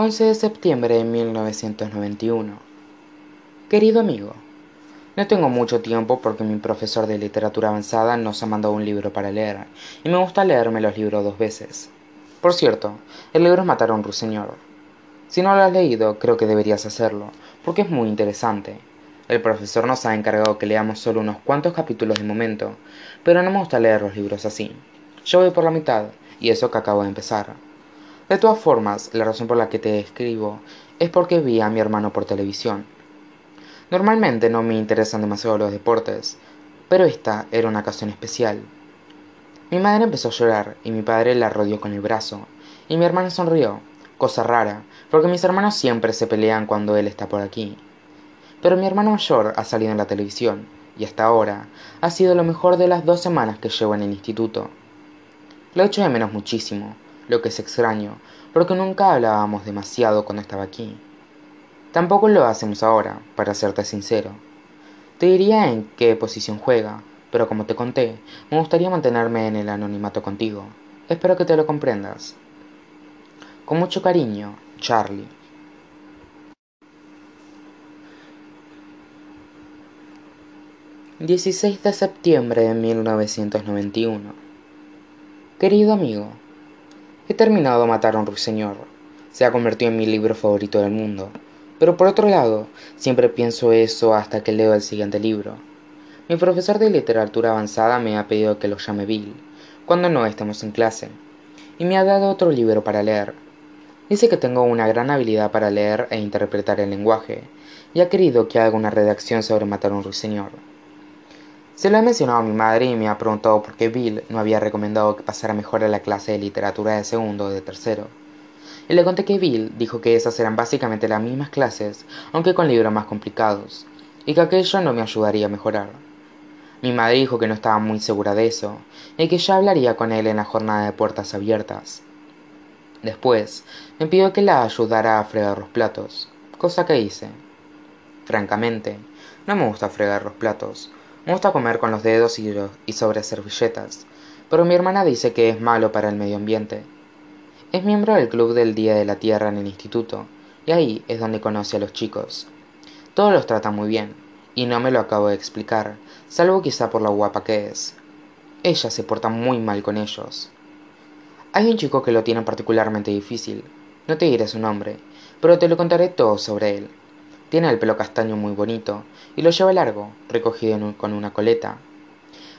11 de septiembre de 1991 Querido amigo, no tengo mucho tiempo porque mi profesor de literatura avanzada nos ha mandado un libro para leer y me gusta leerme los libros dos veces. Por cierto, el libro es Matar a un ruiseñor. Si no lo has leído, creo que deberías hacerlo, porque es muy interesante. El profesor nos ha encargado que leamos solo unos cuantos capítulos de momento, pero no me gusta leer los libros así. Yo voy por la mitad, y eso que acabo de empezar. De todas formas, la razón por la que te escribo es porque vi a mi hermano por televisión. Normalmente no me interesan demasiado los deportes, pero esta era una ocasión especial. Mi madre empezó a llorar y mi padre la rodeó con el brazo, y mi hermano sonrió, cosa rara, porque mis hermanos siempre se pelean cuando él está por aquí. Pero mi hermano mayor ha salido en la televisión, y hasta ahora ha sido lo mejor de las dos semanas que llevo en el instituto. Lo echo de menos muchísimo, lo que es extraño, porque nunca hablábamos demasiado cuando estaba aquí. Tampoco lo hacemos ahora, para serte sincero. Te diría en qué posición juega, pero como te conté, me gustaría mantenerme en el anonimato contigo. Espero que te lo comprendas. Con mucho cariño, Charlie. 16 de septiembre de 1991 Querido amigo, he terminado de matar a un ruiseñor. Se ha convertido en mi libro favorito del mundo. Pero por otro lado, siempre pienso eso hasta que leo el siguiente libro. Mi profesor de literatura avanzada me ha pedido que lo llame Bill, cuando no estemos en clase, y me ha dado otro libro para leer. Dice que tengo una gran habilidad para leer e interpretar el lenguaje, y ha querido que haga una redacción sobre matar a un ruiseñor. Se lo he mencionado a mi madre y me ha preguntado por qué Bill no había recomendado que pasara mejor a la clase de literatura de segundo o de tercero. Y le conté que Bill dijo que esas eran básicamente las mismas clases, aunque con libros más complicados, y que aquello no me ayudaría a mejorar. Mi madre dijo que no estaba muy segura de eso, y que ya hablaría con él en la jornada de puertas abiertas. Después, me pidió que la ayudara a fregar los platos, cosa que hice. Francamente, no me gusta fregar los platos, me gusta comer con los dedos y, sobre servilletas, pero mi hermana dice que es malo para el medio ambiente. Es miembro del Club del Día de la Tierra en el instituto, y ahí es donde conoce a los chicos. Todos los trata muy bien, y no me lo acabo de explicar, salvo quizá por lo guapa que es. Ella se porta muy mal con ellos. Hay un chico que lo tiene particularmente difícil. No te diré su nombre, pero te lo contaré todo sobre él. Tiene el pelo castaño muy bonito y lo lleva largo, recogido con una coleta.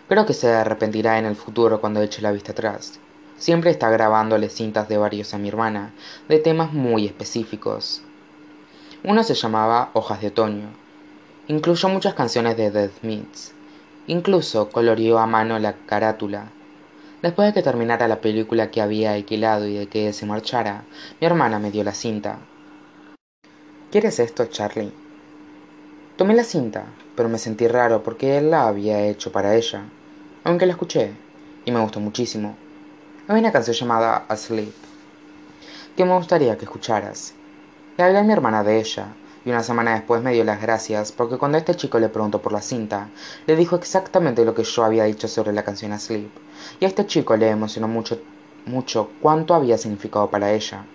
Creo que se arrepentirá en el futuro cuando eche la vista atrás. Siempre está grabándole cintas de varios a mi hermana, de temas muy específicos. Uno se llamaba Hojas de Otoño. Incluyó muchas canciones de The Smiths. Incluso coloreó a mano la carátula. Después de que terminara la película que había alquilado y de que se marchara, mi hermana me dio la cinta. ¿Quieres esto, Charlie? Tomé la cinta, pero me sentí raro porque él la había hecho para ella, aunque la escuché, y me gustó muchísimo. Hay una canción llamada Asleep, que me gustaría que escucharas. Le hablé a mi hermana de ella, y una semana después me dio las gracias porque cuando este chico le preguntó por la cinta, le dijo exactamente lo que yo había dicho sobre la canción Asleep, y a este chico le emocionó mucho, mucho cuánto había significado para ella.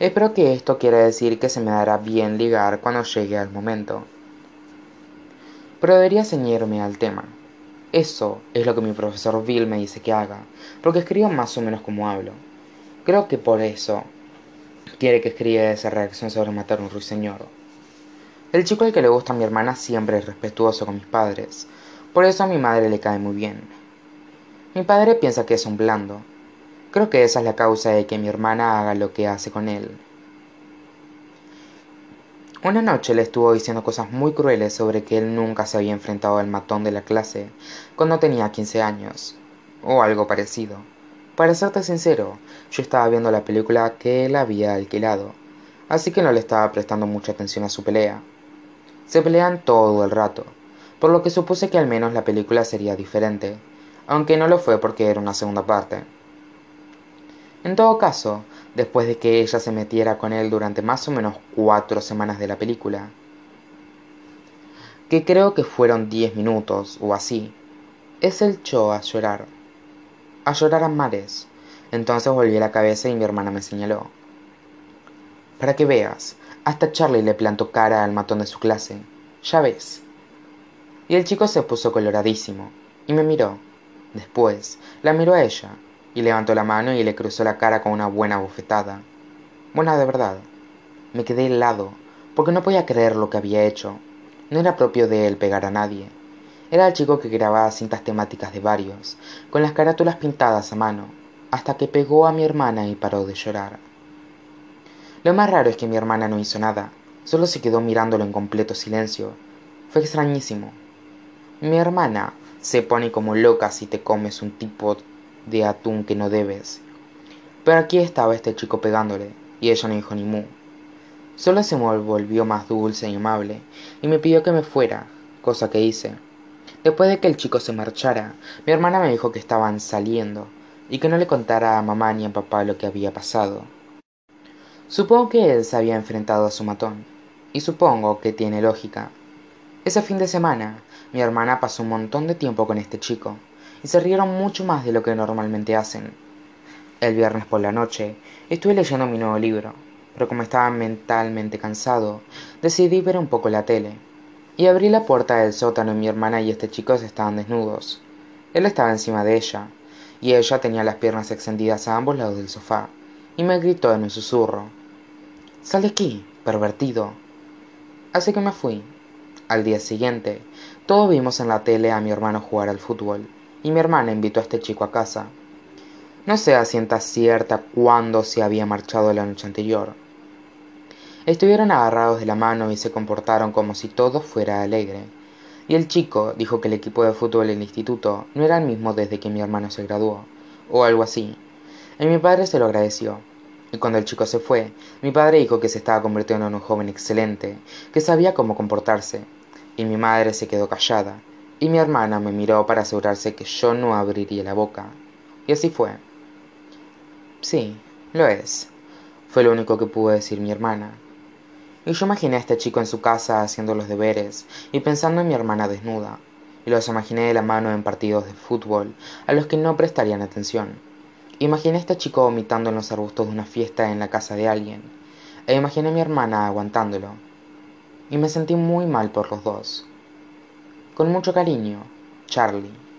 Espero que esto quiera decir que se me dará bien ligar cuando llegue al momento. Pero debería ceñirme al tema. Eso es lo que mi profesor Bill me dice que haga, porque escribo más o menos como hablo. Creo que por eso quiere que escriba esa reacción sobre matar un ruiseñor. El chico al que le gusta a mi hermana siempre es respetuoso con mis padres, por eso a mi madre le cae muy bien. Mi padre piensa que es un blando, Creo que esa es la causa de que mi hermana haga lo que hace con él. Una noche le estuvo diciendo cosas muy crueles sobre que él nunca se había enfrentado al matón de la clase cuando tenía 15 años, o algo parecido. Para serte sincero, yo estaba viendo la película que él había alquilado, así que no le estaba prestando mucha atención a su pelea. Se pelean todo el rato, por lo que supuse que al menos la película sería diferente, aunque no lo fue porque era una segunda parte. En todo caso, después de que ella se metiera con él durante más o menos cuatro semanas de la película, que creo que fueron diez minutos o así, es el echó a llorar, a llorar a mares. Entonces volví la cabeza y mi hermana me señaló. para que veas, hasta Charlie le plantó cara al matón de su clase. Ya ves. Y el chico se puso coloradísimo y me miró. Después la miró a ella y levantó la mano y le cruzó la cara con una buena bofetada. Buena de verdad. Me quedé helado porque no podía creer lo que había hecho. No era propio de él pegar a nadie. Era el chico que grababa cintas temáticas de varios, con las carátulas pintadas a mano, hasta que pegó a mi hermana y paró de llorar. Lo más raro es que mi hermana no hizo nada, solo se quedó mirándolo en completo silencio. Fue extrañísimo. Mi hermana se pone como loca si te comes un tipo de atún que no debes. Pero aquí estaba este chico pegándole, y ella no dijo ni mu. Solo se volvió más dulce y amable, y me pidió que me fuera, cosa que hice. Después de que el chico se marchara, mi hermana me dijo que estaban saliendo, y que no le contara a mamá ni a papá lo que había pasado. Supongo que él se había enfrentado a su matón, y supongo que tiene lógica. Ese fin de semana, mi hermana pasó un montón de tiempo con este chico, y se rieron mucho más de lo que normalmente hacen. El viernes por la noche estuve leyendo mi nuevo libro, pero como estaba mentalmente cansado, decidí ver un poco la tele. Y abrí la puerta del sótano y mi hermana y este chico estaban desnudos. Él estaba encima de ella, y ella tenía las piernas extendidas a ambos lados del sofá, y me gritó en un susurro. Sal de aquí, pervertido. Así que me fui. Al día siguiente, todos vimos en la tele a mi hermano jugar al fútbol, y mi hermana invitó a este chico a casa. No sé a ciencia cierta cuándo se había marchado la noche anterior. Estuvieron agarrados de la mano y se comportaron como si todo fuera alegre. Y el chico dijo que el equipo de fútbol del instituto no era el mismo desde que mi hermano se graduó, o algo así. Y mi padre se lo agradeció. Y cuando el chico se fue, mi padre dijo que se estaba convirtiendo en un joven excelente, que sabía cómo comportarse. Y mi madre se quedó callada, y mi hermana me miró para asegurarse que yo no abriría la boca. Y así fue. Sí, lo es, fue lo único que pudo decir mi hermana. Y yo imaginé a este chico en su casa haciendo los deberes y pensando en mi hermana desnuda, y los imaginé de la mano en partidos de fútbol a los que no prestarían atención. Imaginé a este chico vomitando en los arbustos de una fiesta en la casa de alguien, e imaginé a mi hermana aguantándolo. Y me sentí muy mal por los dos. Con mucho cariño, Charlie.